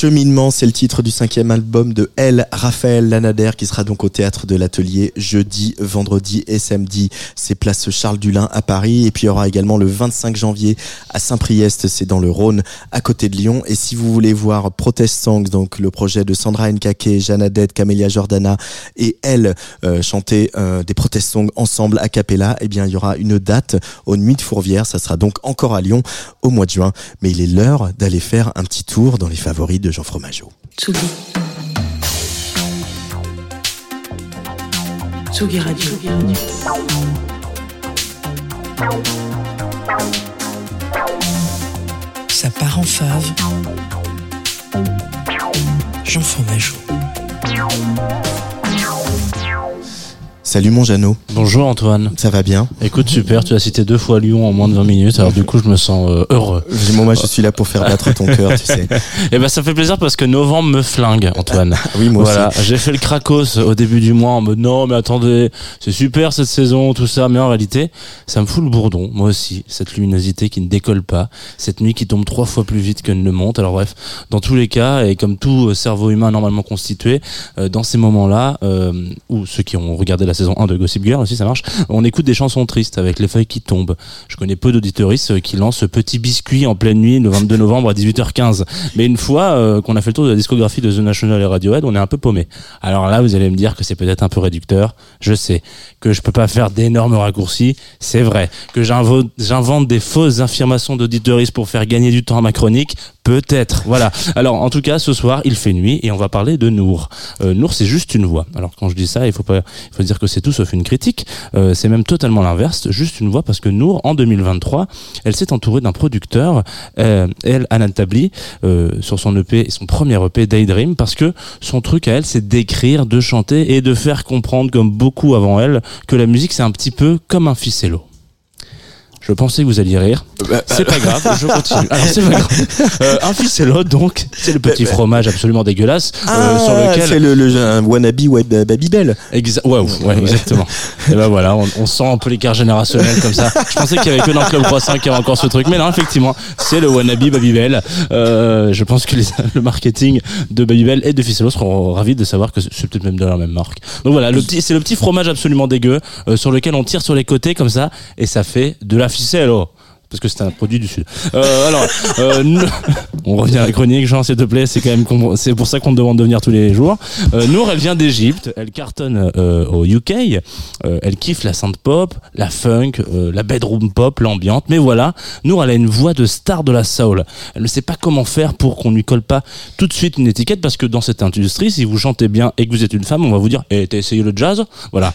Cheminement, c'est le titre du cinquième album de L. Raphaël Lanader qui sera donc au théâtre de l'Atelier jeudi, vendredi et samedi. C'est place Charles Dulin à Paris. Et puis il y aura également le 25 janvier à Saint-Priest, c'est dans le Rhône, à côté de Lyon. Et si vous voulez voir Protest Songs, donc le projet de Sandra Nkake, Jeanne Adette, Camélia Jordana et elle euh, chanter euh, des Protest Songs ensemble à Capella, eh bien il y aura une date aux Nuits de Fourvière. Ça sera donc encore à Lyon au mois de juin. Mais il est l'heure d'aller faire un petit tour dans les favoris de Jean Fromageau. Tsugi. Tsugi Radio. Ça part en fave. Jean Fromageau. Salut mon Jeannot, Bonjour Antoine. ça va bien Écoute, super, tu as cité deux fois Lyon en moins de 20 minutes, alors du coup je me sens euh, heureux. Bon, Moi je suis là pour faire battre ton cœur, tu sais. [laughs] Et ben ça fait plaisir parce que novembre me flingue, Antoine. [laughs] Oui, moi voilà, aussi. j'ai fait le cracos au début du mois en mode non mais attendez, c'est super cette saison, tout ça, mais en réalité, ça me fout le bourdon, moi aussi, cette luminosité qui ne décolle pas, cette nuit qui tombe trois fois plus vite que ne le monte. Alors bref, dans tous les cas, et comme tout euh, cerveau humain normalement constitué, euh, dans ces moments-là, euh, ou ceux qui ont regardé la saison 1 de Gossip Girl aussi, ça marche, on écoute des chansons tristes avec les feuilles qui tombent. Je connais peu d'auditoristes euh, qui lancent ce petit biscuit en pleine nuit le 22 novembre à 18h15. Mais une fois euh, qu'on a fait le tour de la discographie de The National et Radiohead, on est un peu paumé. Alors là, vous allez me dire que c'est peut-être un peu réducteur. Je sais que je peux pas faire d'énormes raccourcis. C'est vrai que j'invente des fausses affirmations d'auditoristes pour faire gagner du temps à ma chronique. Peut-être. Voilà. Alors, en tout cas, ce soir, il fait nuit et on va parler de Nour. Euh, Nour, c'est juste une voix. Alors, quand je dis ça, il faut pas, dire que c'est tout sauf une critique. Euh, c'est même totalement l'inverse. Juste une voix parce que Nour, en 2023, elle s'est entourée d'un producteur, euh, elle, Alan Tabli, euh, sur son EP, son premier EP, Daydream, parce que son truc à elle, c'est d'écrire, de chanter et de faire comprendre, comme beaucoup avant elle, que la musique, c'est un petit peu comme un ficello. Je pensais que vous alliez rire. C'est pas grave, je continue. Alors c'est pas grave. [laughs] Euh, un ficello, donc, c'est le petit fromage absolument dégueulasse euh, sur lequel Ah, c'est le, le un wannabe web Babybel. Exa ouais, exactement. [laughs] Et ben voilà, on, on sent un peu l'écart générationnel comme ça. Je pensais qu'il y avait que dans le Club Croissant qu'il y avait encore ce truc, mais non, effectivement, c'est le wannabe Babybel. Euh, je pense que les- le marketing de Babybel et de Ficello seront ravis de savoir que c'est peut-être même de la même marque. Donc voilà, le petit, c'est le petit fromage absolument dégueu euh, sur lequel on tire sur les côtés comme ça et ça fait de la Ficello. Parce que c'est un produit du sud. Euh, alors, euh, [laughs] on revient à la chronique, Jean, s'il te plaît. C'est quand même, c'est pour ça qu'on te demande de venir tous les jours. Euh, Nour, elle vient d'Égypte. Elle cartonne euh, au UK. Elle kiffe la synth pop, la funk, la bedroom pop, l'ambiante. Mais voilà, Nour, elle a une voix de star de la soul. Elle ne sait pas comment faire pour qu'on lui colle pas tout de suite une étiquette parce que dans cette industrie, si vous chantez bien et que vous êtes une femme, on va vous dire, eh, t'as essayé le jazz? Voilà.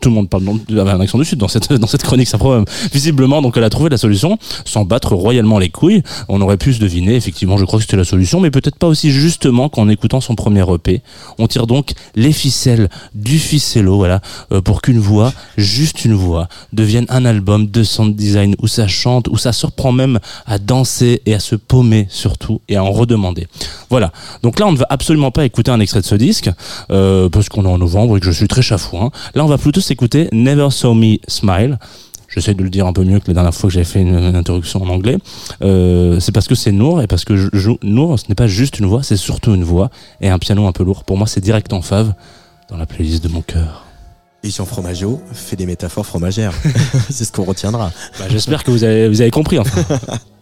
Tout le monde parle dans- avec un accent du sud dans cette, [laughs] dans cette chronique, ça problème. Visiblement, donc elle a trouvé la solution sans battre royalement les couilles. On aurait pu se deviner, effectivement, je crois que c'était la solution, mais peut-être pas aussi justement qu'en écoutant son premier EP. On tire donc les ficelles du ficello, voilà, euh, pour qu'une voix, juste une voix, devienne un album de sound design où ça chante, où ça surprend même à danser et à se paumer surtout et à en redemander. Voilà. Donc là, on ne va absolument pas écouter un extrait de ce disque, euh, parce qu'on est en novembre et que je suis très chafouin. Là, on va plutôt s'écouter Never Saw Me Smile. J'essaie de le dire un peu mieux que la dernière fois que j'avais fait une, une introduction en anglais. Euh, c'est parce que c'est Nour et parce que je Nour, ce n'est pas juste une voix, c'est surtout une voix et un piano un peu lourd. Pour moi, c'est direct en fave dans la playlist de mon cœur. Et Jean Fromageau fait des métaphores fromagères. [laughs] c'est ce qu'on retiendra. Bah, J'espère que vous avez, vous avez compris. Enfin. [laughs]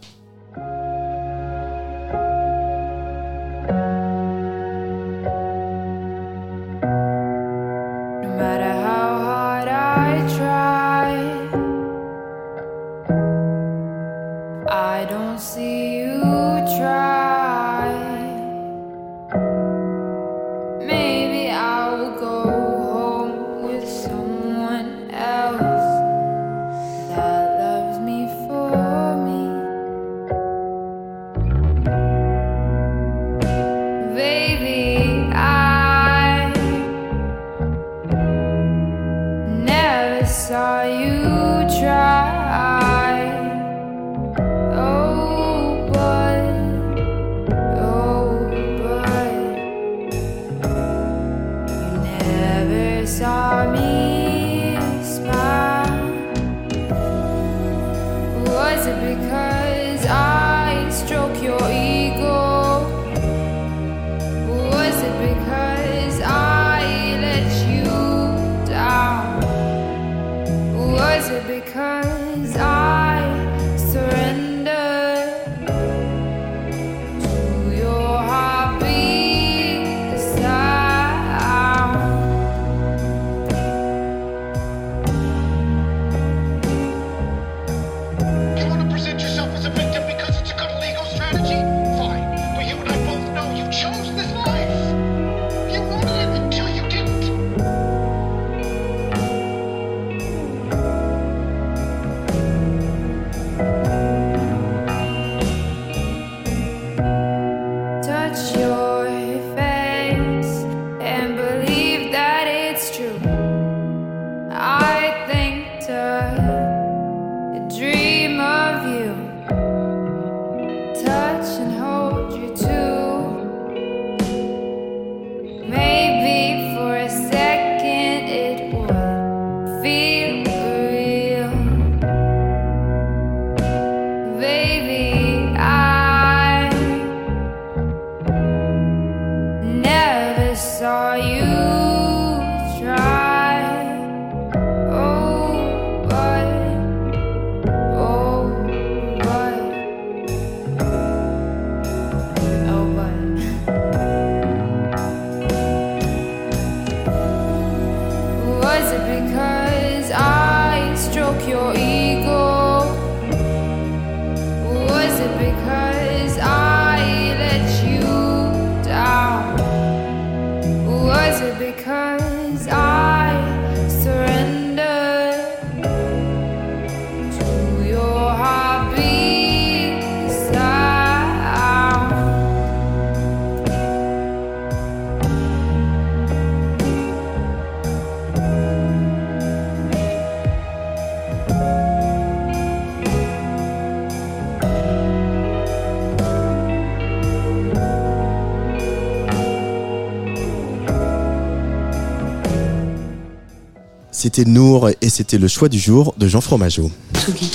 C'était Nour et c'était le choix du jour de Jean Fromageau. Tsugi.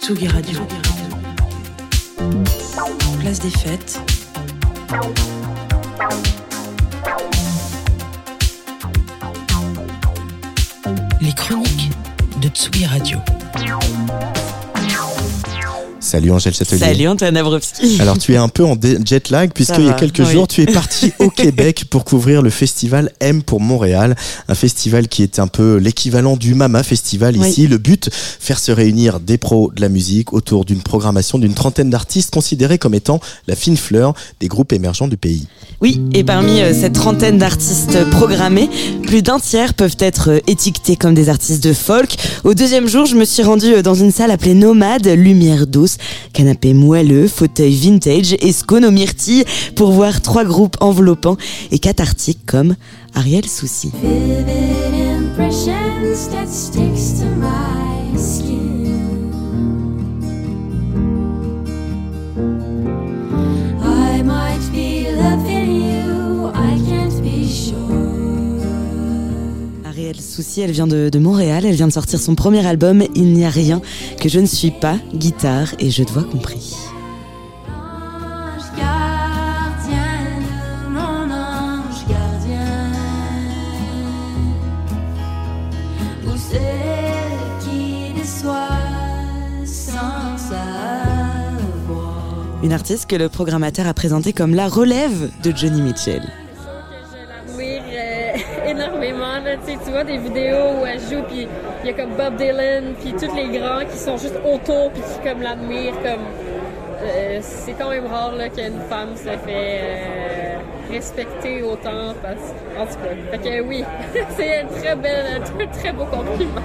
Tsugi Radio. Place des fêtes. Les chroniques de Tsugi Radio. Salut Angèle Châtelier. Salut Antoine Abrowski. [laughs] Alors tu es un peu en jet lag puisqu'il y a quelques oui. jours tu es parti au [laughs] Québec pour couvrir le festival M pour Montréal, un festival qui est un peu l'équivalent du Mama Festival Oui. ici. Le but, faire se réunir des pros de la musique autour d'une programmation d'une trentaine d'artistes considérés comme étant la fine fleur des groupes émergents du pays. Oui, et parmi euh, cette trentaine d'artistes programmés, plus d'un tiers peuvent être euh, étiquetés comme des artistes de folk. Au deuxième jour, je me suis rendue euh, dans une salle appelée Nomade, lumière douce, canapé moelleux, fauteuil vintage et scone aux myrtilles pour voir trois groupes enveloppants et cathartiques comme Ariel loving Souci, elle vient de, de Montréal, elle vient de sortir son premier album Il n'y a rien que je ne suis pas, guitare et jeu de voix compris. Une artiste que le programmateur a présentée comme la relève de Johnny Mitchell. Énormément. Là. Tu vois des vidéos où elle joue, puis il y a comme Bob Dylan, puis tous les grands qui sont juste autour, puis qui comme l'admirent. Comme, euh, c'est quand même rare qu'une femme se fait euh, respecter autant. Parce, en tout cas, fait que oui, [laughs] c'est un très, belle, un très beau compliment.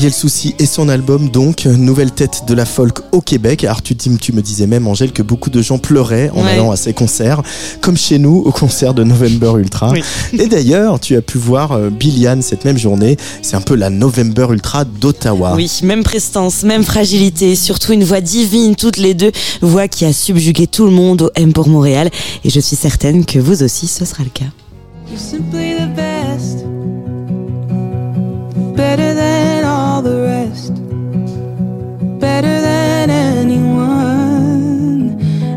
Ariel Souci et son album donc, nouvelle tête de la folk au Québec. Alors tu, tu me disais même Angèle que beaucoup de gens pleuraient en Ouais. allant à ces concerts, comme chez nous au concert de November Ultra. Oui. Et d'ailleurs, tu as pu voir euh, Billiane cette même journée. C'est un peu la November Ultra d'Ottawa. Oui, même prestance, même fragilité, surtout une voix divine, toutes les deux, voix qui a subjugué tout le monde au M pour Montréal. Et je suis certaine que vous aussi, ce sera le cas. Better than anyone,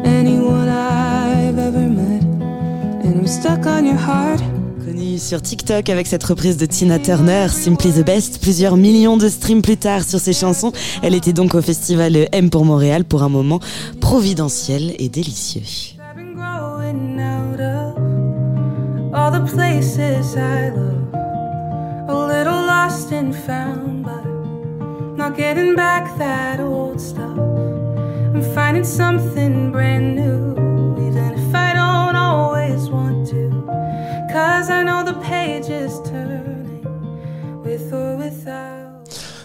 anyone I've ever met. And I'm stuck on your heart. Connue sur TikTok avec cette reprise de Tina Turner, Simply the Best, plusieurs millions de streams plus tard sur ses chansons. Elle était donc au festival M pour Montréal pour un moment providentiel et délicieux. All the places I love. A little lost and found, not getting back that old stuff. I'm finding something brand new, even if I don't always want to. Cause I know the page is turning, with or without.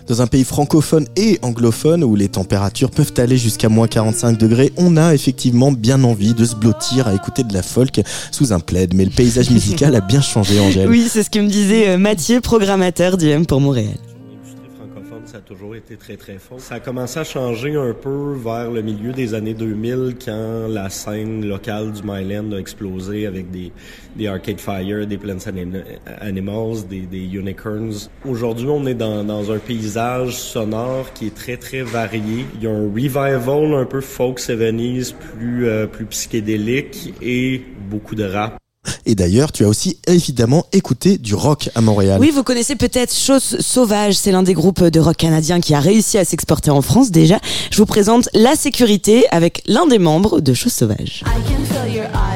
Dans un pays francophone et anglophone où les températures peuvent aller jusqu'à moins 45 degrés, on a effectivement bien envie de se blottir à écouter de la folk sous un plaid. Mais le paysage musical a bien changé, Angèle. Oui, c'est ce que me disait euh, Mathieu, programmateur du M pour Montréal. Ça a toujours été très très fort. Ça a commencé à changer un peu vers le milieu des années 2000 quand la scène locale du Myland a explosé avec des, des Arcade Fire, des Plants Anim- Animals, des, des Unicorns. Aujourd'hui, on est dans, dans un paysage sonore qui est très très varié. Il y a un revival un peu folk 70s, plus, euh, plus psychédélique et beaucoup de rap. Et d'ailleurs, tu as aussi évidemment écouté du rock à Montréal. Oui, vous connaissez peut-être Chose Sauvage, c'est l'un des groupes de rock canadiens qui a réussi à s'exporter en France déjà. Je vous présente La Sécurité avec l'un des membres de Chose Sauvage. I can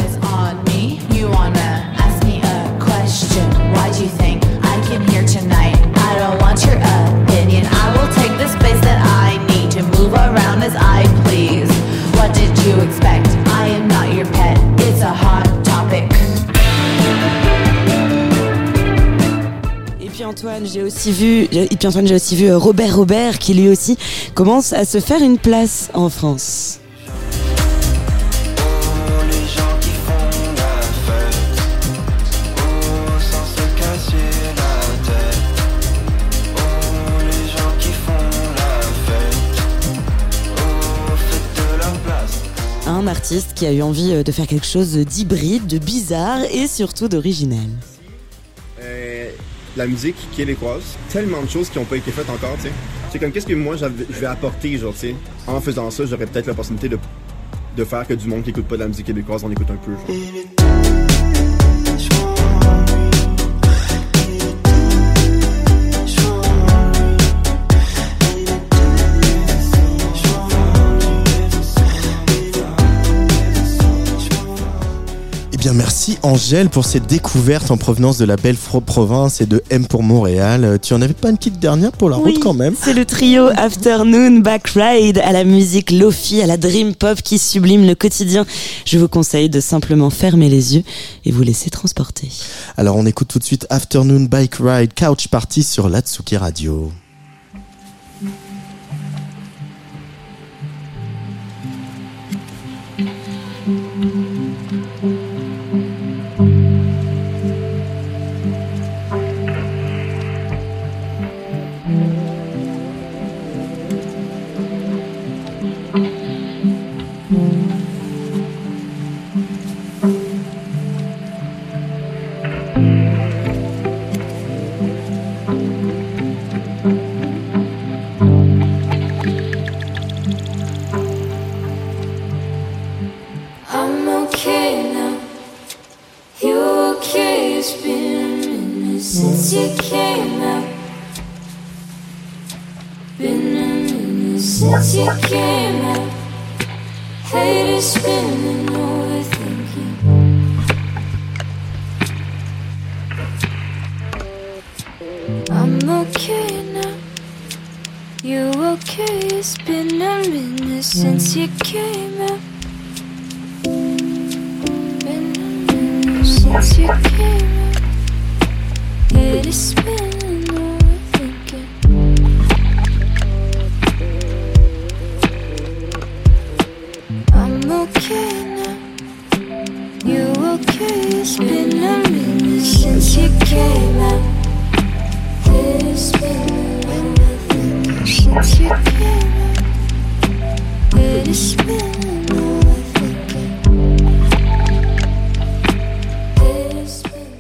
Antoine, j'ai aussi vu, euh, Antoine, j'ai aussi vu euh, Robert Robert qui lui aussi commence à se faire une place en France. un artiste qui a eu envie euh, de faire quelque chose d'hybride, de bizarre et surtout d'original la musique québécoise, tellement de choses qui n'ont pas été faites encore, tu sais. C'est comme qu'est-ce que moi je vais apporter, genre, tu sais. En faisant ça, j'aurais peut-être l'opportunité de, de faire que du monde qui écoute pas de la musique québécoise en écoute un peu, genre. Bien, merci Angèle pour cette découverte en provenance de la belle province et de M pour Montréal. Euh, Tu en avais pas une petite dernière pour la Oui, route quand même? C'est le trio Afternoon Back Ride à la musique Lofi, à la dream pop qui sublime le quotidien. Je vous conseille de simplement fermer les yeux et vous laisser transporter. Alors, on écoute tout de suite Afternoon Bike Ride Couch Party sur l'Atsuki Radio.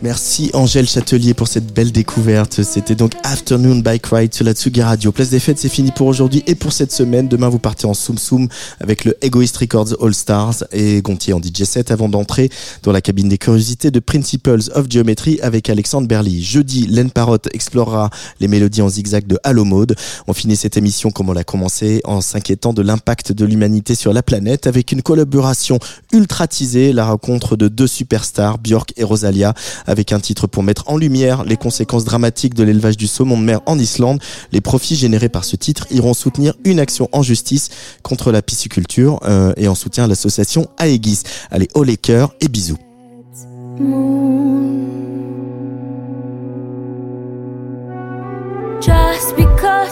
Merci Angèle Châtelier pour cette belle découverte. C'était donc Afternoon Bike Ride sur la Tsugi Radio. Place des fêtes, c'est fini pour aujourd'hui et pour cette semaine. Demain, vous partez en Soum Soum avec le Egoist Records All Stars et Gontier en DJ set avant d'entrer dans la cabine des curiosités de Principles of Geometry avec Alexandre Berly. Jeudi, Len Parotte explorera les mélodies en zigzag de Halo Mode. On finit cette émission comme on l'a commencé en s'inquiétant de l'impact de l'humanité sur la planète avec une collaboration ultra teasée, la rencontre de deux superstars, Björk et Rosalia, avec un titre pour mettre en lumière les conséquences dramatiques de l'élevage du saumon de mer en Islande. Les profits générés par ce titre iront soutenir une action en justice contre la pisciculture euh, et en soutien à l'association Aegis. Allez, haut les cœurs et bisous. Just because